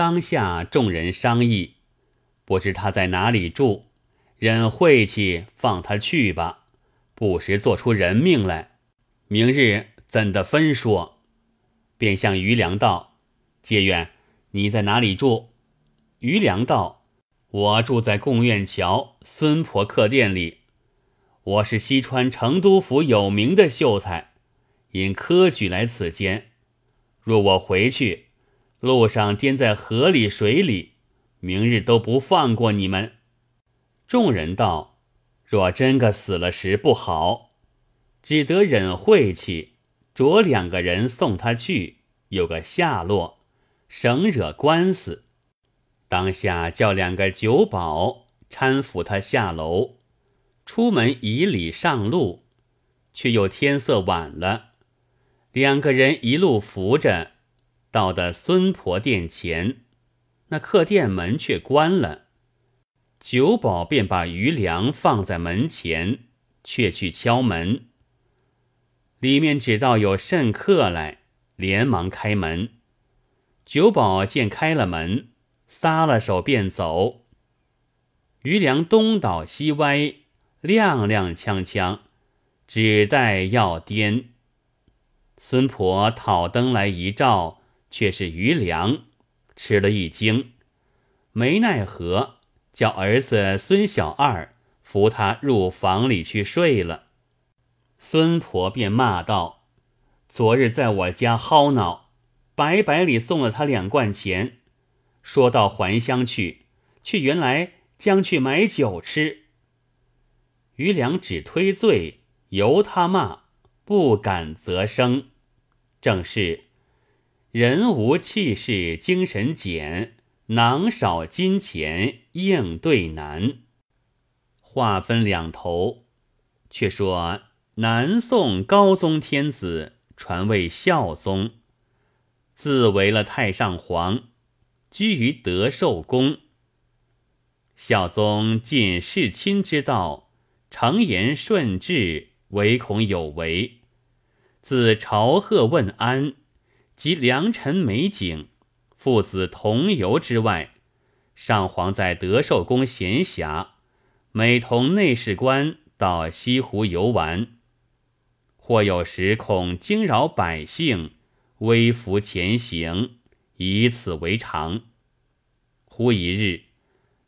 当下众人商议，不知他在哪里住，忍晦气放他去吧，不时做出人命来，明日怎的分说？便向余良道：“解元，你在哪里住？”余良道：“我住在贡院桥孙婆客店里，我是西川成都府有名的秀才，因科举来此间。若我回去，路上颠在河里水里，明日都不放过你们。”众人道：“若真个死了时不好，只得忍晦气。”着两个人送他去，有个下落，省惹官司。当下叫两个酒保搀扶他下楼，出门以礼上路，却又天色晚了。两个人一路扶着，到的孙婆店前，那客店门却关了。酒保便把余粮放在门前，却去敲门。里面只道有甚客来，连忙开门。酒保见开了门，撒了手便走。余良东倒西歪，踉踉跄跄，只待要颠。孙婆讨灯来一照，却是余良，吃了一惊，没奈何，叫儿子孙小二扶他入房里去睡了。孙婆便骂道：“昨日在我家薅闹，白白里送了他两贯钱，说到还乡去，却原来将去买酒吃。”余良只推罪，由他骂，不敢责声。正是人无气势，精神减；囊少金钱，应对难。话分两头，却说。南宋高宗天子传位孝宗，自为了太上皇，居于德寿宫。孝宗尽世亲之道，诚言顺治，唯恐有违。自朝贺问安及良辰美景，父子同游之外，上皇在德寿宫闲暇，每同内侍官到西湖游玩。或有时恐惊扰百姓，微服前行，以此为常。忽一日，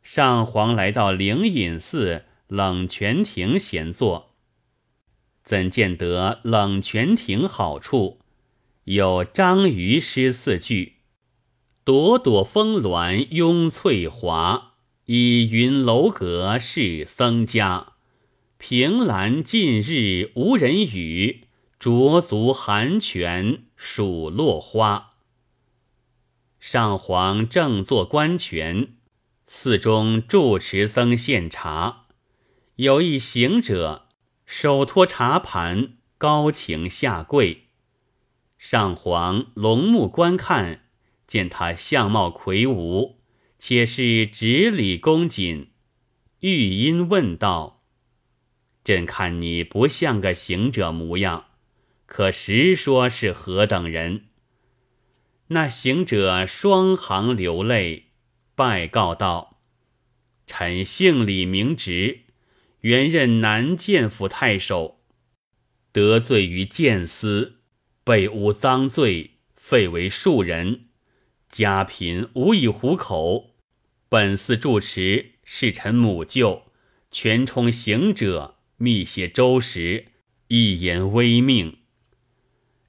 上皇来到灵隐寺冷泉亭闲坐，怎见得冷泉亭好处？有章鱼诗四句：“朵朵峰峦拥翠华，倚云楼阁是僧家。”凭栏尽日无人语，濯足寒泉数落花。上皇正坐观泉，寺中住持僧献茶，有一行者手托茶盘，高擎下跪。上皇龙目观看，见他相貌魁梧，且是执礼恭谨，玉音问道。朕看你不像个行者模样，可实说是何等人？那行者双行流泪，拜告道：“臣姓李，名直，原任南建府太守，得罪于谏司，被诬赃罪，废为庶人，家贫无以糊口。本寺住持是臣母舅，全充行者。”密写周时，一言微命。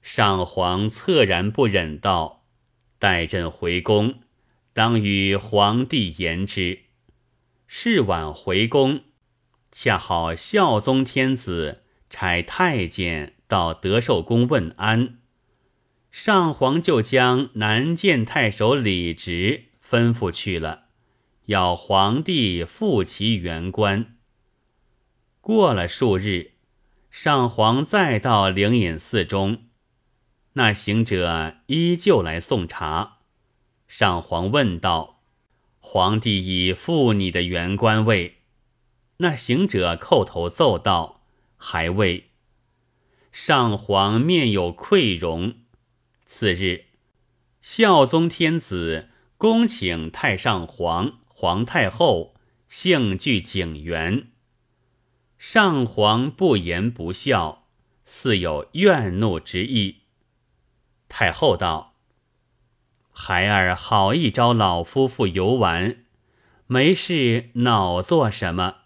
上皇恻然不忍道：“待朕回宫，当与皇帝言之。”是晚回宫，恰好孝宗天子差太监到德寿宫问安，上皇就将南谏太守李直吩咐去了，要皇帝复其原官。过了数日，上皇再到灵隐寺中，那行者依旧来送茶。上皇问道：“皇帝已复你的原官位？”那行者叩头奏道：“还未。”上皇面有愧容。次日，孝宗天子恭请太上皇、皇太后幸聚景园。上皇不言不笑，似有怨怒之意。太后道：“孩儿好一招老夫妇游玩，没事恼做什么？”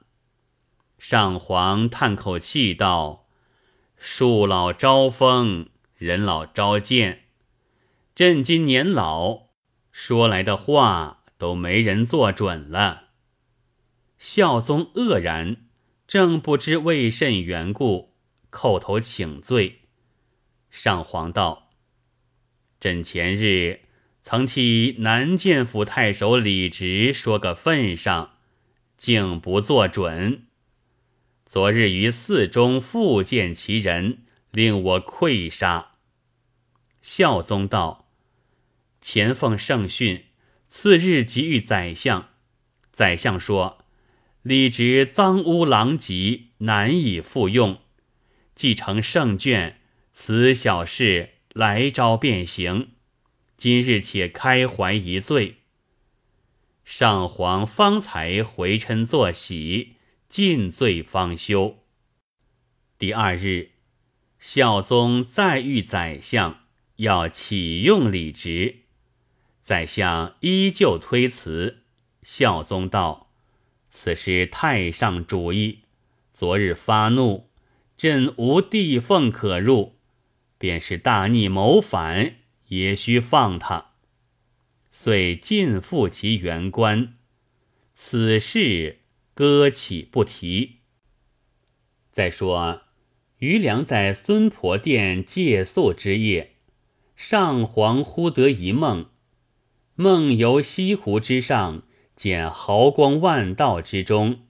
上皇叹口气道：“树老招风，人老招贱。朕今年老，说来的话都没人做准了。”孝宗愕然。正不知为甚缘故，叩头请罪。上皇道：“朕前日曾替南建府太守李直说个份上，竟不做准。昨日于寺中复见其人，令我愧杀。”孝宗道：“前奉圣训，次日即遇宰相。宰相说。”李直脏污狼藉，难以复用。继承圣眷，此小事来朝便行。今日且开怀一醉。上皇方才回嗔作喜，尽罪方休。第二日，孝宗再遇宰相，要启用李直。宰相依旧推辞。孝宗道。此是太上主意。昨日发怒，朕无地缝可入，便是大逆谋反，也须放他。遂尽复其原官。此事搁起不提。再说，余良在孙婆殿借宿之夜，上皇忽得一梦，梦游西湖之上。见毫光万道之中，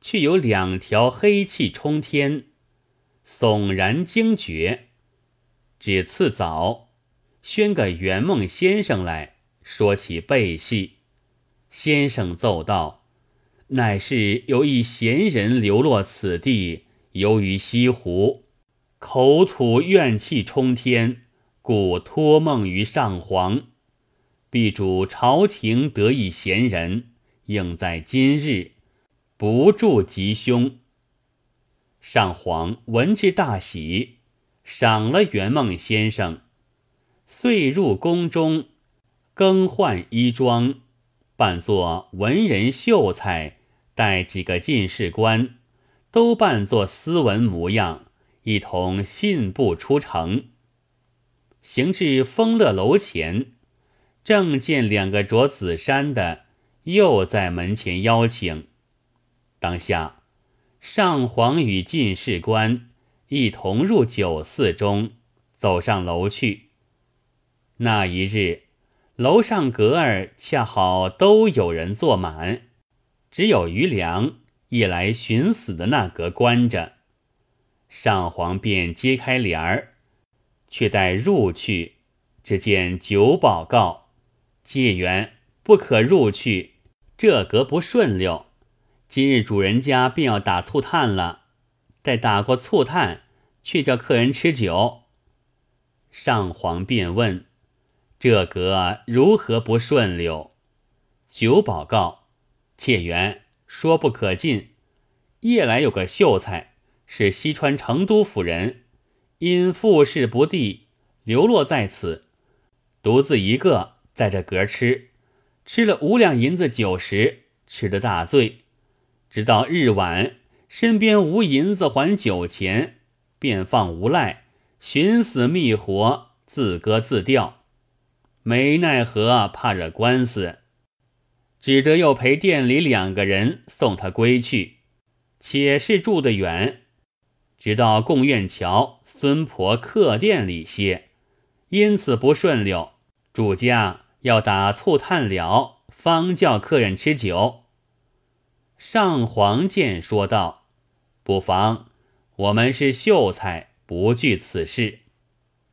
却有两条黑气冲天，悚然惊觉。只次早，宣个圆梦先生来说起背戏。先生奏道：“乃是有一闲人流落此地，游于西湖，口吐怨气冲天，故托梦于上皇。”必主朝廷得一贤人，应在今日，不助吉凶。上皇闻之大喜，赏了圆梦先生，遂入宫中，更换衣装，扮作文人秀才，带几个进士官，都扮作斯文模样，一同信步出城，行至丰乐楼前。正见两个着紫衫的，又在门前邀请。当下，上皇与进士官一同入酒肆中，走上楼去。那一日，楼上阁儿恰好都有人坐满，只有余良一来寻死的那阁关着。上皇便揭开帘儿，却待入去，只见九保告。解元不可入去，这格不顺溜。今日主人家便要打醋炭了，待打过醋炭，去叫客人吃酒。上皇便问：这格如何不顺溜？九保告：解元说不可进。夜来有个秀才，是西川成都府人，因复事不第，流落在此，独自一个。在这阁吃，吃了五两银子酒食，吃得大醉。直到日晚，身边无银子还酒钱，便放无赖，寻死觅活，自割自吊。没奈何，怕惹官司，只得又陪店里两个人送他归去。且是住得远，直到贡院桥孙婆客店里歇，因此不顺溜。主家。要打醋炭了，方叫客人吃酒。上皇见说道：“不妨，我们是秀才，不惧此事。”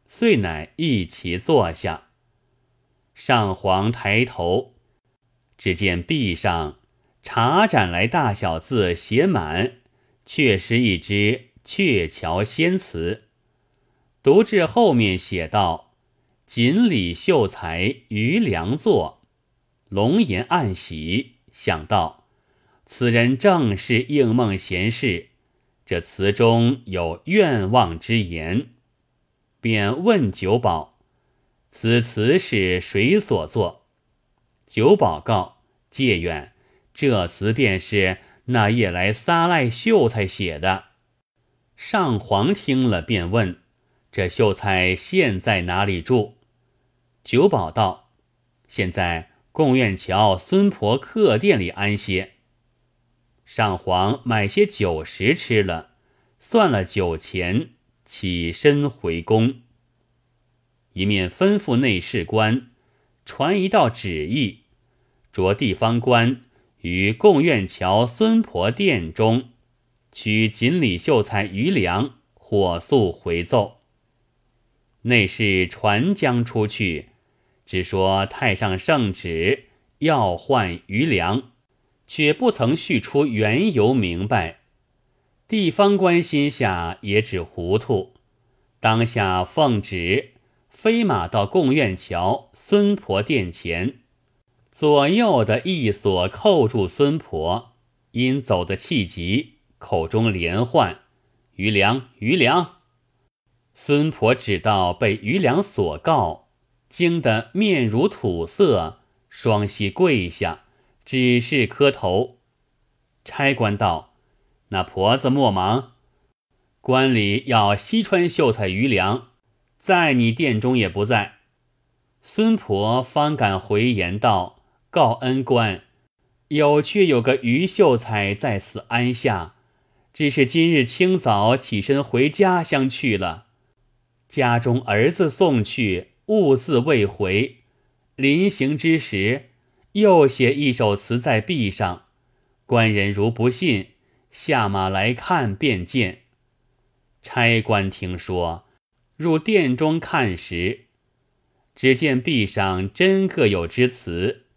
遂乃一齐坐下。上皇抬头，只见壁上茶盏来大小字写满，却是一只鹊桥仙词。读至后面写道。锦鲤秀才余良作，龙颜暗喜，想到此人正是应梦贤士，这词中有愿望之言，便问九保：“此词是谁所作？”九保告：“介远，这词便是那夜来撒赖秀才写的。”上皇听了，便问：“这秀才现在哪里住？”九保道：“现在贡院桥孙婆客店里安歇。”上皇买些酒食吃了，算了酒钱，起身回宫。一面吩咐内侍官传一道旨意，着地方官于贡院桥孙婆店中。取锦鲤秀才余良，火速回奏。内侍传将出去，只说太上圣旨要换余良，却不曾叙出缘由明白。地方官心下也只糊涂，当下奉旨飞马到贡院桥孙婆殿前，左右的一锁扣住孙婆，因走得气急。口中连唤余良，余良。孙婆只道被余良所告，惊得面如土色，双膝跪下，只是磕头。差官道：“那婆子莫忙，官里要西川秀才余良，在你殿中也不在。”孙婆方敢回言道：“告恩官，有却有个余秀才在此安下。”只是今日清早起身回家乡去了，家中儿子送去，兀自未回。临行之时，又写一首词在壁上。官人如不信，下马来看便见。差官听说，入殿中看时，只见壁上真各有之词，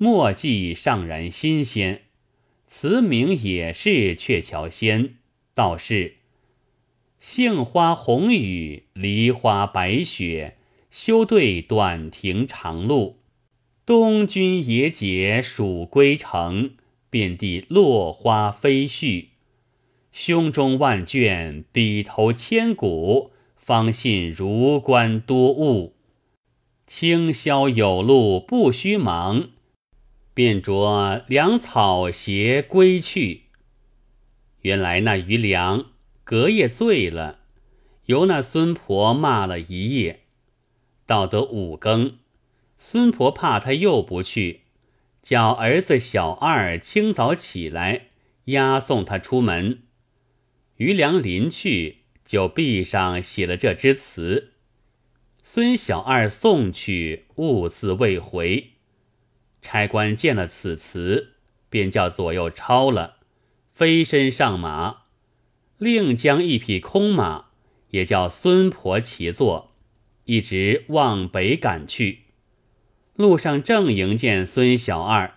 墨迹尚然新鲜。词名也是《鹊桥仙》，道是：杏花红雨，梨花白雪，休对短亭长路。东君也解蜀归程，遍地落花飞絮。胸中万卷，笔头千古，方信如观多物。清宵有路不须忙。便着粮草鞋归去。原来那余粮隔夜醉了，由那孙婆骂了一夜。到得五更，孙婆怕他又不去，叫儿子小二清早起来押送他出门。余良临去，就壁上写了这支词。孙小二送去，兀自未回。差官见了此词，便叫左右抄了，飞身上马，另将一匹空马，也叫孙婆骑坐，一直往北赶去。路上正迎见孙小二，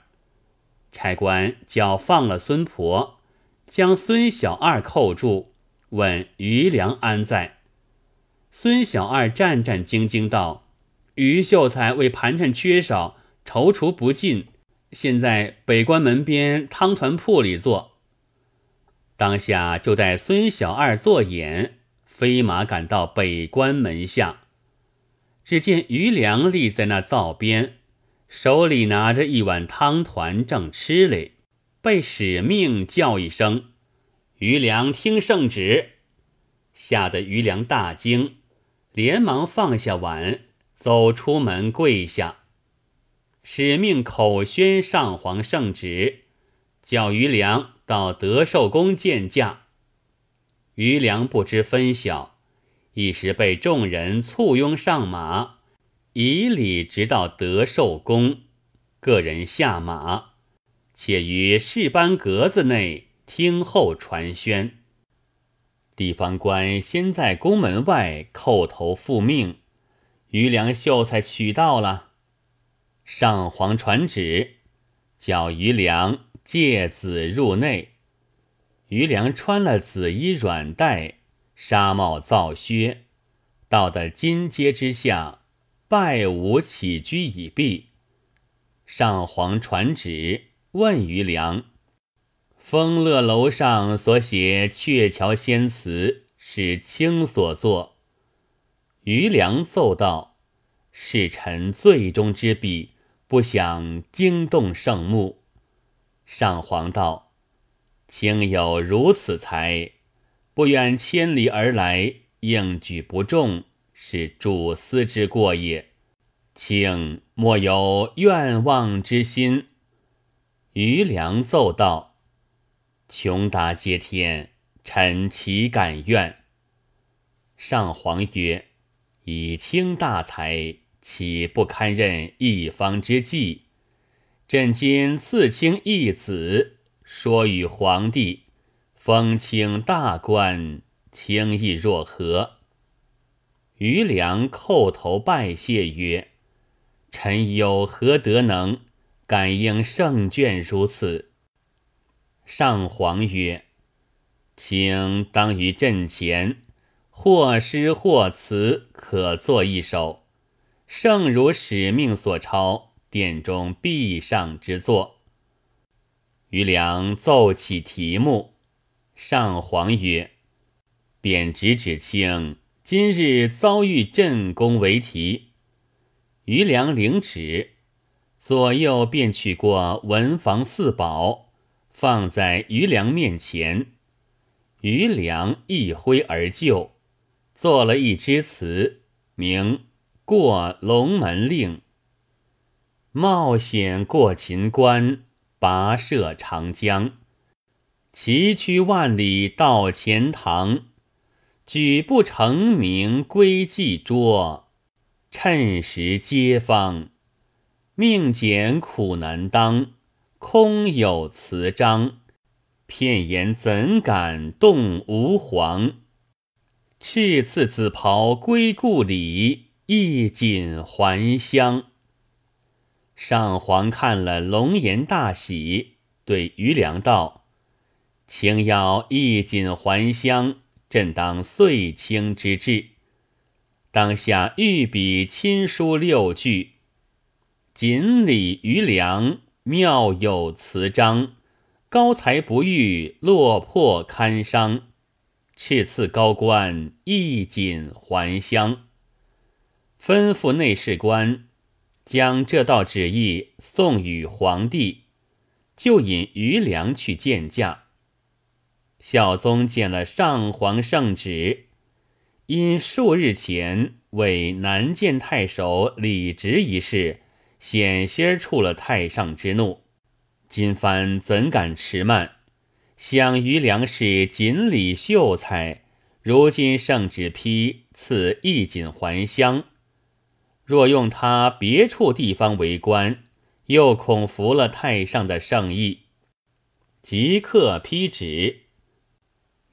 差官叫放了孙婆，将孙小二扣住，问余良安在。孙小二战战兢兢道：“余秀才为盘缠缺少。”踌躇不进，现在北关门边汤团铺里坐。当下就带孙小二坐眼，飞马赶到北关门下，只见余良立在那灶边，手里拿着一碗汤团，正吃嘞。被使命叫一声：“余良听圣旨！”吓得余良大惊，连忙放下碗，走出门跪下。使命口宣上皇圣旨，叫余良到德寿宫见驾。余良不知分晓，一时被众人簇拥上马，以礼直到德寿宫。个人下马，且于士班阁子内听候传宣。地方官先在宫门外叩头复命，余良秀才取到了。上皇传旨，叫余良借子入内。余良穿了紫衣软带，纱帽皂靴，到的金阶之下，拜舞起居已毕。上皇传旨问余良：“丰乐楼上所写《鹊桥仙词》是卿所作？”余良奏道：“是臣最终之笔，不想惊动圣目。”上皇道：“卿有如此才，不远千里而来，应举不中，是主司之过也。卿莫有愿望之心。”余良奏道：“穷达接天，臣岂敢愿？”上皇曰：“以卿大才，岂不堪任一方之计？”朕今赐卿一子，说与皇帝，封卿大官，卿意若何？余良叩头拜谢曰：“臣有何德能，敢应圣眷如此？”上皇曰：“卿当于朕前，或诗或词，可作一首，圣如使命所抄。”殿中壁上之作，余良奏起题目。上皇曰：“贬直指卿今日遭遇朕宫为题。”余良领旨，左右便取过文房四宝，放在余良面前。余良一挥而就，作了一支词，名《过龙门令》。冒险过秦关，跋涉长江，崎岖万里到钱塘。举不成名归寄桌，趁时街坊。命简苦难当，空有词章。片言怎敢动吾皇？赤赐紫袍归故里，衣锦还乡。上皇看了，龙颜大喜，对余良道：“卿要衣锦还乡，朕当遂卿之志。当下御笔亲书六句：锦鲤余良，妙有词章，高才不遇，落魄堪伤。敕赐高官，衣锦还乡。吩咐内侍官。”将这道旨意送与皇帝，就引余良去见驾。孝宗见了上皇圣旨，因数日前为南见太守李直一事，险些触了太上之怒，今番怎敢迟慢？想余良是锦鲤秀才，如今圣旨批赐衣锦还乡。若用他别处地方为官，又恐服了太上的圣意，即刻批旨。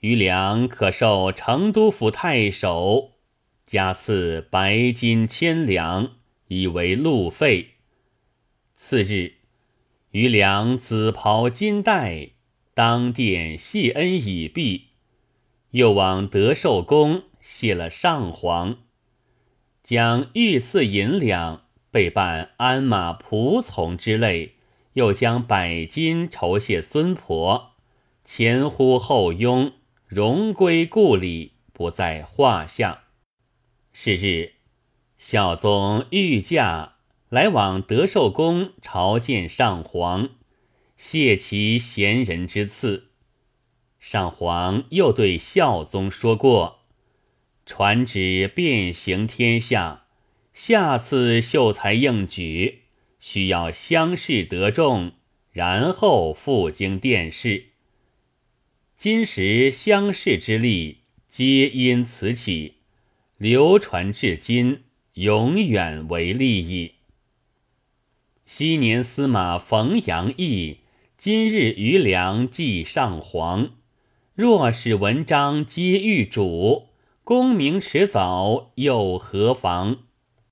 余良可受成都府太守，加赐白金千两，以为路费。次日，余良紫袍金带，当殿谢恩已毕，又往德寿宫谢了上皇。将御赐银两备办鞍马仆从之类，又将百金酬谢孙婆，前呼后拥，荣归故里，不在话下。是日，孝宗御驾来往德寿宫朝见上皇，谢其贤人之赐。上皇又对孝宗说过。传旨遍行天下，下次秀才应举，需要乡试得中，然后赴京殿试。今时乡试之力，皆因此起，流传至今，永远为利益。昔年司马冯阳义，今日余良继上皇，若使文章皆御主。功名迟早又何妨？